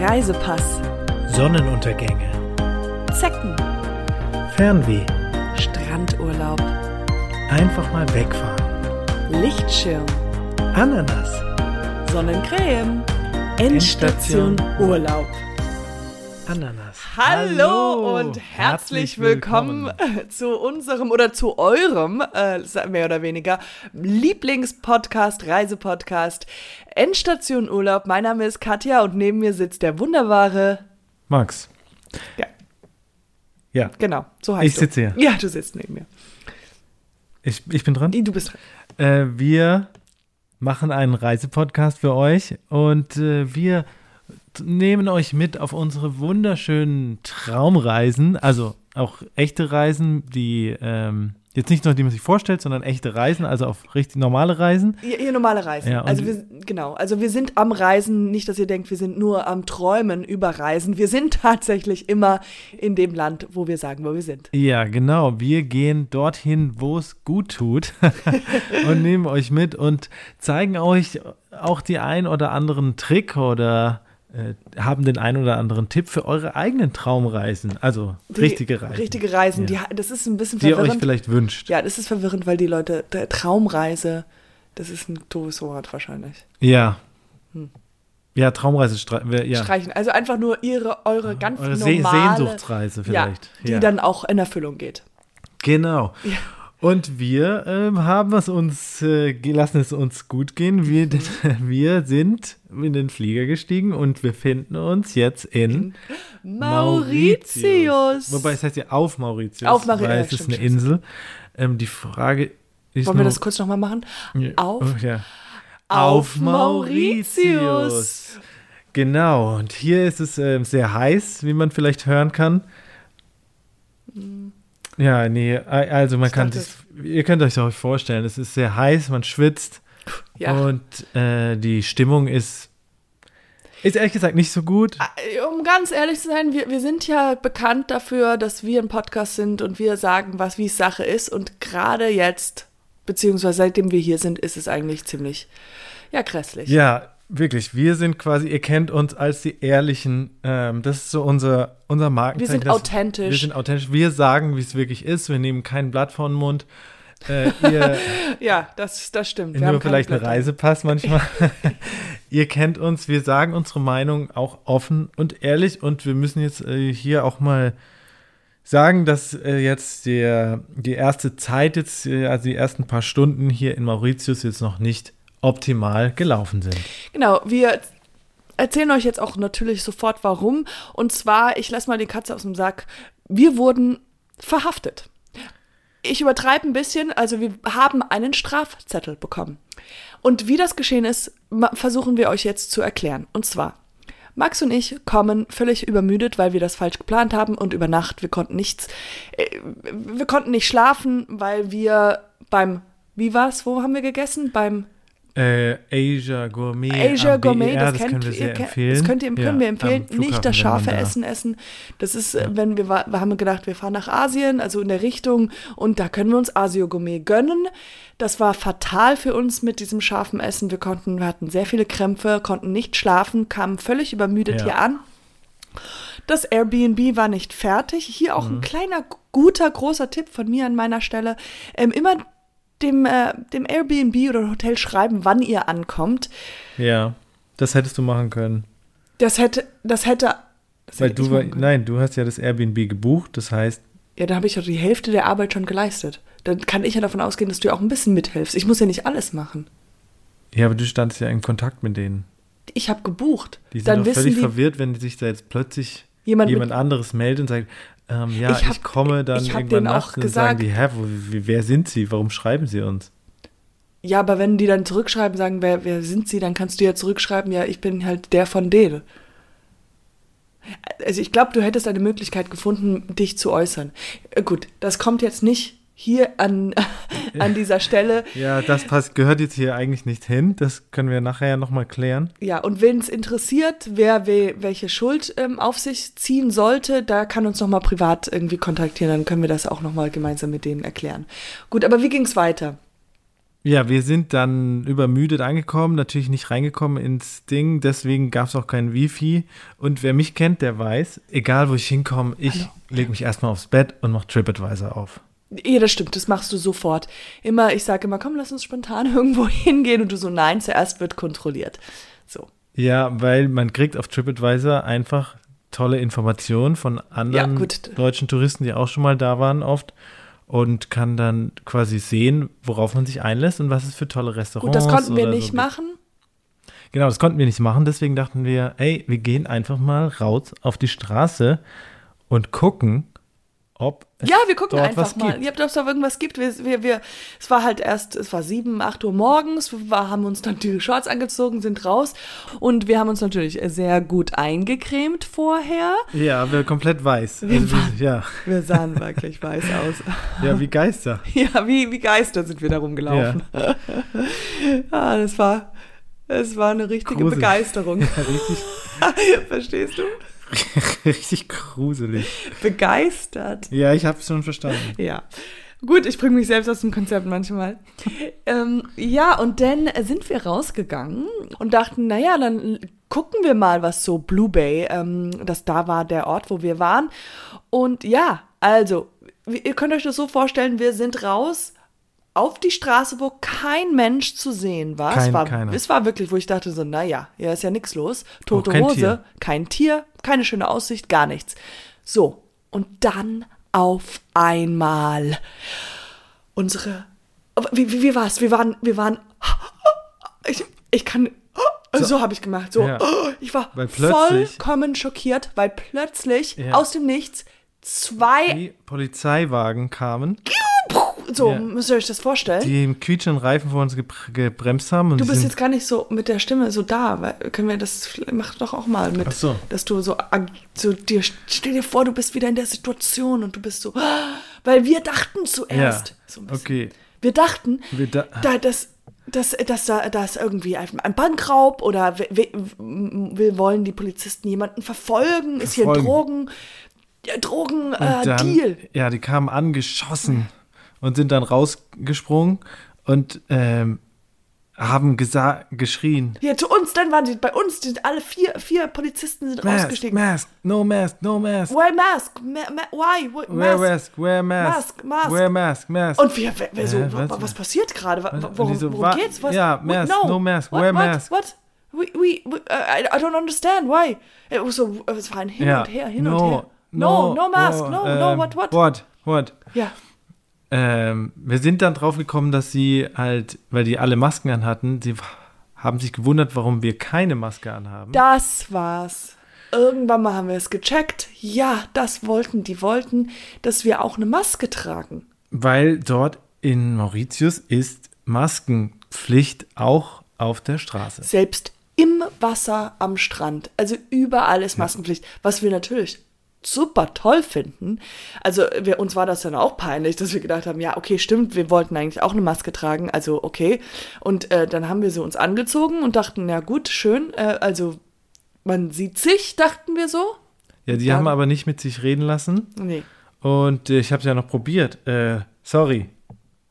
Reisepass, Sonnenuntergänge, Zecken, Fernweh, Strandurlaub, einfach mal wegfahren, Lichtschirm, Ananas, Sonnencreme, Endstation Urlaub. Ananas. Hallo und herzlich willkommen zu unserem oder zu eurem, äh, mehr oder weniger, Lieblingspodcast, Reisepodcast, Endstation Urlaub. Mein Name ist Katja und neben mir sitzt der wunderbare. Max. Ja, Ja, genau, so heißt ich du. sitze hier. Ja, du sitzt neben mir. Ich, ich bin dran. Du bist dran. Äh, wir machen einen Reisepodcast für euch und äh, wir nehmen euch mit auf unsere wunderschönen Traumreisen, also auch echte Reisen, die ähm, jetzt nicht nur die man sich vorstellt, sondern echte Reisen, also auf richtig normale Reisen. Ihr, ihr normale Reisen. Ja, also wir, genau, also wir sind am Reisen, nicht, dass ihr denkt, wir sind nur am Träumen über Reisen. Wir sind tatsächlich immer in dem Land, wo wir sagen, wo wir sind. Ja, genau. Wir gehen dorthin, wo es gut tut und nehmen euch mit und zeigen euch auch die ein oder anderen Trick oder haben den ein oder anderen Tipp für eure eigenen Traumreisen. Also Die richtige Reisen. Richtige Reisen, Ja. die, das ist ein bisschen die ihr euch verwirrend. vielleicht wünscht. ja, das ist verwirrend, weil die Leute, Traumreise, das ist ein doofes Wort wahrscheinlich. Ja. Hm. Ja, Traumreise ja. Streichen. Also einfach nur ihre, eure ganz Eure normale, Sehnsuchtsreise ja, vielleicht. die ja. dann auch in Erfüllung geht. Genau. Und wir ähm, haben es uns, äh, lassen es uns gut gehen. Wir, wir sind in den Flieger gestiegen und befinden uns jetzt in Mauritius. Wobei es heißt ja auf Mauritius. Auf Mauritius, Weil es ist eine. Insel. Ähm, die Frage ist Wollen wir nur, das kurz nochmal machen? Ja, Auf, oh, ja. auf Mauritius. Genau, und hier ist es ähm, sehr heiß, wie man vielleicht hören kann. Ja, nee, also man Ich kann sich, ihr könnt euch das vorstellen, es ist sehr heiß, man schwitzt Ja. und äh, die Stimmung ist, ist ehrlich gesagt nicht so gut. Äh, Um ganz ehrlich zu sein, wir, wir sind ja bekannt dafür, dass wir ein Podcast sind und wir sagen, was wie es Sache ist. Und gerade jetzt, beziehungsweise seitdem wir hier sind, ist es eigentlich ziemlich, ja, grässlich. Ja, wirklich, wir sind quasi, ihr kennt uns als die Ehrlichen, ähm, das ist so unser, unser Markenzeichen. Wir sind dass- authentisch. Wir sind authentisch, wir sagen, wie es wirklich ist, wir nehmen kein Blatt vor den Mund. Äh, ihr Ja, das, das stimmt. Wir Nur vielleicht einen. Reisepass manchmal. Ihr kennt uns, wir sagen unsere Meinung auch offen und ehrlich und wir müssen jetzt äh, hier auch mal sagen, dass äh, jetzt der, die erste Zeit jetzt, äh, also die ersten paar Stunden hier in Mauritius jetzt noch nicht optimal gelaufen sind. Genau, wir erzählen euch jetzt auch natürlich sofort warum. Und zwar, ich lasse mal die Katze aus dem Sack. Wir wurden verhaftet. Ich übertreibe ein bisschen, also wir haben einen Strafzettel bekommen. Und wie das geschehen ist, versuchen wir euch jetzt zu erklären. Und zwar, Max und ich kommen völlig übermüdet, weil wir das falsch geplant haben und über Nacht, wir konnten nichts, äh, wir konnten nicht schlafen, weil wir beim, wie war's, wo haben wir gegessen? Beim Äh, Asia Gourmet. Asia am Gourmet, BER, das, das wir ihr, empfehlen. das könnt ihr, können Ja, wir empfehlen. Nicht das scharfe da- Essen essen. Das ist, äh, wenn wir, wir haben gedacht, wir fahren nach Asien, also in der Richtung, und da können wir uns Asio Gourmet gönnen. Das war fatal für uns mit diesem scharfen Essen. Wir konnten, wir hatten sehr viele Krämpfe, konnten nicht schlafen, kamen völlig übermüdet Ja. hier an. Das Airbnb war nicht fertig. Hier Mhm. auch ein kleiner, guter, großer Tipp von mir an meiner Stelle. Ähm, immer dem, äh, dem Airbnb oder Hotel schreiben, wann ihr ankommt. Ja, das hättest du machen können. Das hätte, das hätte. Das Weil hätte du, war, nein, du hast ja das Airbnb gebucht, das heißt, Ja, da habe ich doch die Hälfte der Arbeit schon geleistet. Dann kann ich ja davon ausgehen, dass du ja auch ein bisschen mithilfst. Ich muss ja nicht alles machen. ja, aber du standst ja in Kontakt mit denen. Ich habe gebucht. Die sind Dann auch völlig die, verwirrt, wenn sich da jetzt plötzlich Jemand jemand, anderes meldet und sagt, ähm, ja, Ich ich, hab- komme dann ich irgendwann nachts und sagen die, hä, wo, wer sind sie? Warum schreiben sie uns? ja, aber wenn die dann zurückschreiben, sagen, wer, wer sind sie, dann kannst du ja zurückschreiben, ja, ich bin halt der von denen. Also ich glaube, du hättest eine Möglichkeit gefunden, dich zu äußern. Äh, Gut, das kommt jetzt nicht hier an, an dieser Stelle. Ja, das passt, gehört jetzt hier eigentlich nicht hin. Das können wir nachher ja nochmal klären. Ja, und wen es interessiert, wer we, welche Schuld ähm, auf sich ziehen sollte, da kann uns nochmal privat irgendwie kontaktieren, dann können wir das auch nochmal gemeinsam mit denen erklären. Gut, aber wie ging es weiter? Ja, wir sind dann übermüdet angekommen, natürlich nicht reingekommen ins Ding, deswegen gab es auch kein Wifi. Und wer mich kennt, der weiß, egal wo ich hinkomme, ich lege mich erstmal aufs Bett und mache TripAdvisor auf. Ja, das stimmt, das machst du sofort. Immer, ich sage immer, komm, lass uns spontan irgendwo hingehen und du so, nein, zuerst wird kontrolliert. So. Ja, weil man kriegt auf TripAdvisor einfach tolle Informationen von anderen Ja, deutschen Touristen, die auch schon mal da waren oft und kann dann quasi sehen, worauf man sich einlässt und was es für tolle Restaurants Gut, das konnten wir nicht so gibt. machen. Genau, das konnten wir nicht machen, deswegen dachten wir, ey, wir gehen einfach mal raus auf die Straße und gucken, ob es Ja, wir gucken einfach mal. gibt. Ja, ob es da irgendwas gibt. Wir, wir, wir, es war halt erst, es war sieben, acht Uhr morgens. Wir war, haben uns dann die Shorts angezogen, sind raus. Und wir haben uns natürlich sehr gut eingecremt vorher. Ja, wir komplett weiß. Also, wir, ja, Wir sahen wirklich weiß aus. ja, wie Geister. Ja, wie, wie Geister sind wir da rumgelaufen. ah, das war, es war eine richtige Gruselig. Begeisterung. Ja, richtig, Verstehst du? richtig gruselig. Begeistert. Ja, ich habe es schon verstanden. Ja. Gut, ich bringe mich selbst aus dem Konzept manchmal. ähm, ja, und dann sind wir rausgegangen und dachten, naja, dann gucken wir mal, was so Blue Bay, ähm, das da war der Ort, wo wir waren. Und ja, also, ihr könnt euch das so vorstellen, wir sind raus auf die Straße, wo kein Mensch zu sehen war. Kein- es, war keiner. es war wirklich, wo ich dachte so, naja, hier ist ja nichts los. Tote kein Hose, Tier. kein Tier, keine schöne Aussicht, gar nichts. So, und dann auf einmal unsere. Wie, wie, wie war's? Wir waren, wir waren. Ich, ich kann. So, habe ich gemacht. So, Ja. ich war vollkommen schockiert, weil plötzlich Ja. aus dem Nichts zwei. Die Polizeiwagen kamen, So, Ja. müsst ihr euch das vorstellen? die im quietschenden Reifen vor uns gebr- gebremst haben. Und Du bist jetzt gar nicht so mit der Stimme so da, weil können wir das mach doch auch mal mit, Ach so. dass du so, so dir stell dir vor, du bist wieder in der Situation und du bist so, weil wir dachten zuerst, Ja, so ein bisschen. okay. wir dachten, Wir da- da, dass, dass, dass da dass irgendwie ein Bankraub oder wir, wir, wir wollen die Polizisten jemanden verfolgen, ist hier ein Verfolgen. Drogen, äh, dann, Deal. Ja, die kamen angeschossen und sind dann rausgesprungen und ähm, haben geschrien. Hier zu uns, dann waren die bei uns, die sind alle vier, vier Polizisten sind Mask, rausgestiegen. mask, no mask, no mask. Wear mask, ma, ma, why? Wh- Wear Mask. wear mask. Mask, mask. Wear mask, mask. Und wir, wir, wir so, Äh, wa- was? was, passiert gerade? Worum, so, worum geht's? Was? ja, mask, no mask, what, wear what, mask. What? We, we, we, uh, I, don't understand, why? It was so, es war ein Hin ja. und Her, hin no, und her. No, no mask, oh, no, ähm, no, what, what? What, what? Ja, Ähm, wir sind dann drauf gekommen, dass sie halt, weil die alle Masken anhatten, sie haben sich gewundert, warum wir keine Maske anhaben. das war's. Irgendwann mal haben wir es gecheckt. Ja, das wollten, die wollten, dass wir auch eine Maske tragen. Weil dort in Mauritius ist Maskenpflicht auch auf der Straße. Selbst im Wasser am Strand. Also überall ist Maskenpflicht, was wir natürlich super toll finden. Also wir, uns war das dann auch peinlich, dass wir gedacht haben, ja, okay, stimmt, wir wollten eigentlich auch eine Maske tragen, also okay. Und äh, dann haben wir sie uns angezogen und dachten, ja gut, schön, äh, also man sieht sich, dachten wir so. Ja, die Dann- haben aber nicht mit sich reden lassen. Nee. Und äh, ich habe es ja noch probiert. Äh, sorry.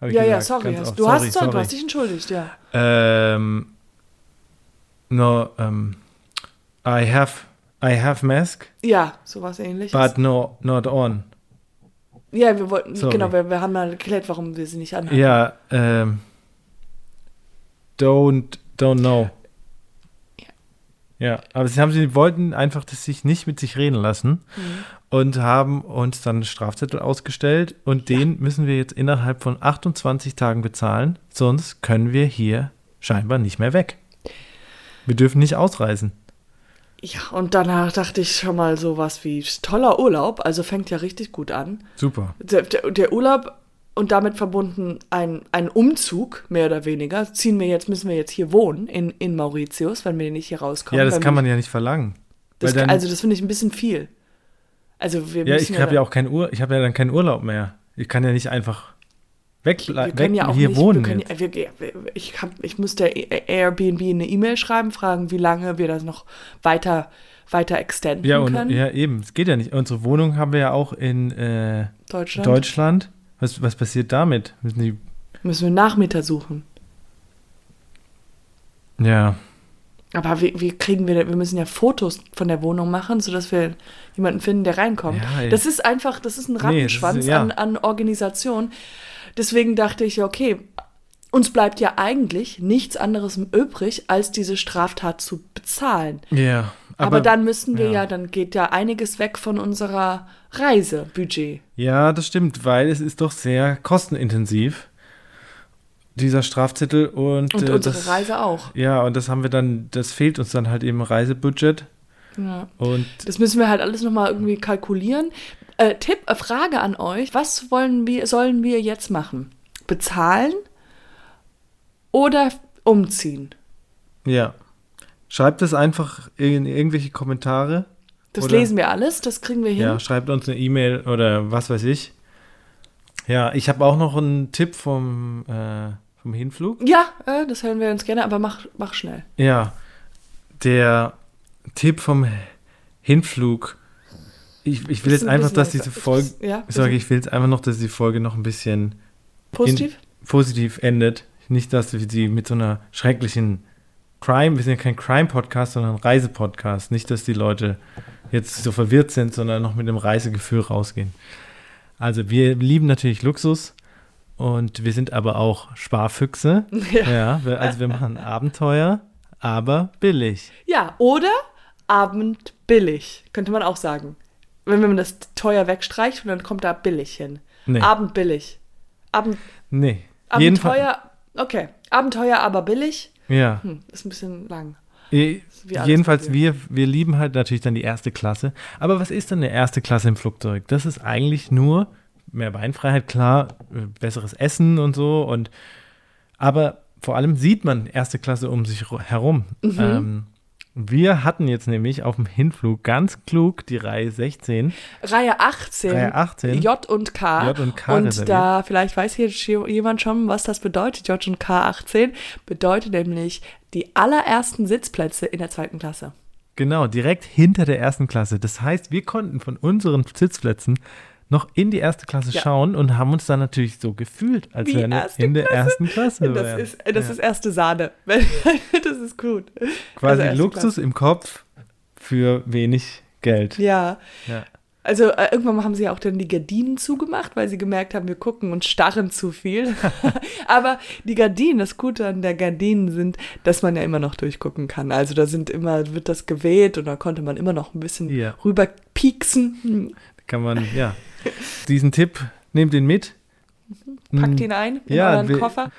Ja, ja, gesagt, sorry. ganz Hast, du sorry, hast sorry. du sorry. hast dich entschuldigt, ja. Ähm, no, um, I have, I have mask, Ja, sowas ähnliches. but no, not on. ja, wir wollten, Sorry. genau, wir, wir haben mal erklärt, warum wir sie nicht anhaben. Ja, ähm, don't, don't know. Ja, aber sie haben, sie wollten einfach das sich nicht mit sich reden lassen Mhm. und haben uns dann einen Strafzettel ausgestellt und den müssen wir jetzt innerhalb von 28 Tagen bezahlen, sonst können wir hier scheinbar nicht mehr weg. Wir dürfen nicht ausreisen. Ja, und danach dachte ich schon mal sowas wie toller Urlaub, also fängt ja richtig gut an. Super. Der, der, Urlaub und damit verbunden ein, ein Umzug, mehr oder weniger. Ziehen wir jetzt, müssen wir jetzt hier wohnen, in, in Mauritius, wenn wir nicht hier rauskommen. Ja, das kann man ja nicht verlangen. Das, dann, also, das finde ich ein bisschen viel. Also, wir ja, ich habe ja auch keinen Ur, ich habe ja dann keinen Urlaub mehr. Ich kann ja nicht einfach wir weg ja auch hier nicht, wohnen. Wir können, ja- wir, wir, ich, hab, ich müsste Airbnb eine E-Mail schreiben, fragen, wie lange wir das noch weiter, weiter extenden Ja, und, können. ja, eben. Es geht ja nicht. Unsere Wohnung haben wir ja auch in äh, Deutschland. Deutschland. Was, was passiert damit? Müssen die, Müssen wir Nachmieter suchen. Ja. Aber wie, wie kriegen wir, wir müssen ja Fotos von der Wohnung machen, sodass wir jemanden finden, der reinkommt. Ja, das ist einfach, das ist ein Nee, Rattenschwanz ist- ja. an, an Organisation. Deswegen dachte ich, ja, okay, uns bleibt ja eigentlich nichts anderes übrig, als diese Straftat zu bezahlen. Ja. Aber, dann müssen wir ja. ja. dann geht ja einiges weg von unserer Reisebudget. Ja, das stimmt, weil es ist doch sehr kostenintensiv, dieser Strafzettel. Und, Und äh, unsere das, Reise auch. Ja, und das haben wir dann, das fehlt uns dann halt im Reisebudget. Ja. Und Das müssen wir halt alles nochmal irgendwie kalkulieren. Äh, Tipp, äh, Frage an euch. Was wollen wir, sollen wir jetzt machen? Bezahlen oder umziehen? ja, schreibt es einfach in irgendwelche Kommentare. Das Oder- lesen wir alles, das kriegen wir hin. Ja, schreibt uns eine E-Mail oder was weiß ich. Ja, ich habe auch noch einen Tipp vom, äh, vom Hinflug. Ja, äh, das hören wir uns gerne, aber mach, mach schnell. Ja, der Tipp vom Hinflug. Ich, ich will jetzt ein einfach, dass diese Folge. Ja, bitte. ich will jetzt einfach noch, dass die Folge noch ein bisschen Positiv? in, positiv endet. Nicht, dass wir sie mit so einer schrecklichen Crime, wir sind ja kein Crime-Podcast, sondern Reisepodcast. Nicht, dass die Leute jetzt so verwirrt sind, sondern noch mit dem Reisegefühl rausgehen. Also wir lieben natürlich Luxus und wir sind aber auch Sparfüchse. Ja. Ja, also wir machen Abenteuer, aber billig. Ja, oder Abend billig, könnte man auch sagen. Wenn man das teuer wegstreicht und dann kommt da billig hin. Nee. Abend billig. Abend, Nee. Abenteuer, okay. Abenteuer, aber billig. Ja. Hm, ist ein bisschen lang. Alles Jedenfalls, wir, wir lieben halt natürlich dann die erste Klasse. Aber was ist denn eine erste Klasse im Flugzeug? Das ist eigentlich nur mehr Beinfreiheit, klar, äh, besseres Essen und so. Und aber vor allem sieht man erste Klasse um sich herum. Mhm. Ähm, wir hatten jetzt nämlich auf dem Hinflug ganz klug die Reihe 16. Reihe 18. Reihe 18. J und K. J und K Und reserviert. da, vielleicht weiß hier jemand schon, was das bedeutet. J und K 18 bedeutet nämlich die allerersten Sitzplätze in der zweiten Klasse. Genau, direkt hinter der ersten Klasse. Das heißt, wir konnten von unseren Sitzplätzen noch in die erste Klasse Ja. schauen und haben uns dann natürlich so gefühlt, als wären wir in der Klasse. ersten Klasse. Das, wären. ist, das Ja. ist erste Sahne. das ist gut. quasi Also Luxus im Kopf für wenig Geld. Klasse. Ja. Ja. Also äh, irgendwann haben sie ja auch dann die Gardinen zugemacht, weil sie gemerkt haben, wir gucken und starren zu viel. Aber die Gardinen, das Gute an der Gardinen sind, dass man ja immer noch durchgucken kann. Also da sind immer, wird das geweht und da konnte man immer noch ein bisschen Ja. rüber pieksen. Hm, Kann man, ja. Diesen Tipp, nehmt ihn mit. Packt Mm, ihn ein in Ja, euren Koffer.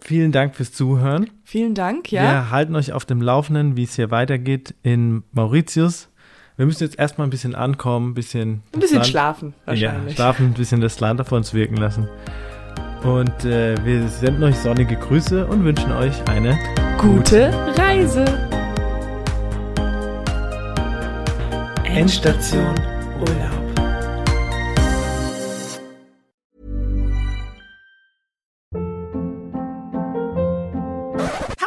Vielen Dank fürs Zuhören. Vielen Dank, ja. Wir halten euch auf dem Laufenden, wie es hier weitergeht in Mauritius. Wir müssen jetzt erstmal ein bisschen ankommen, ein bisschen, Ein bisschen Land- schlafen Ja, wahrscheinlich. schlafen, ein bisschen das Land auf uns wirken lassen. Und äh, wir senden euch sonnige Grüße und wünschen euch eine Gute Reise. Endstation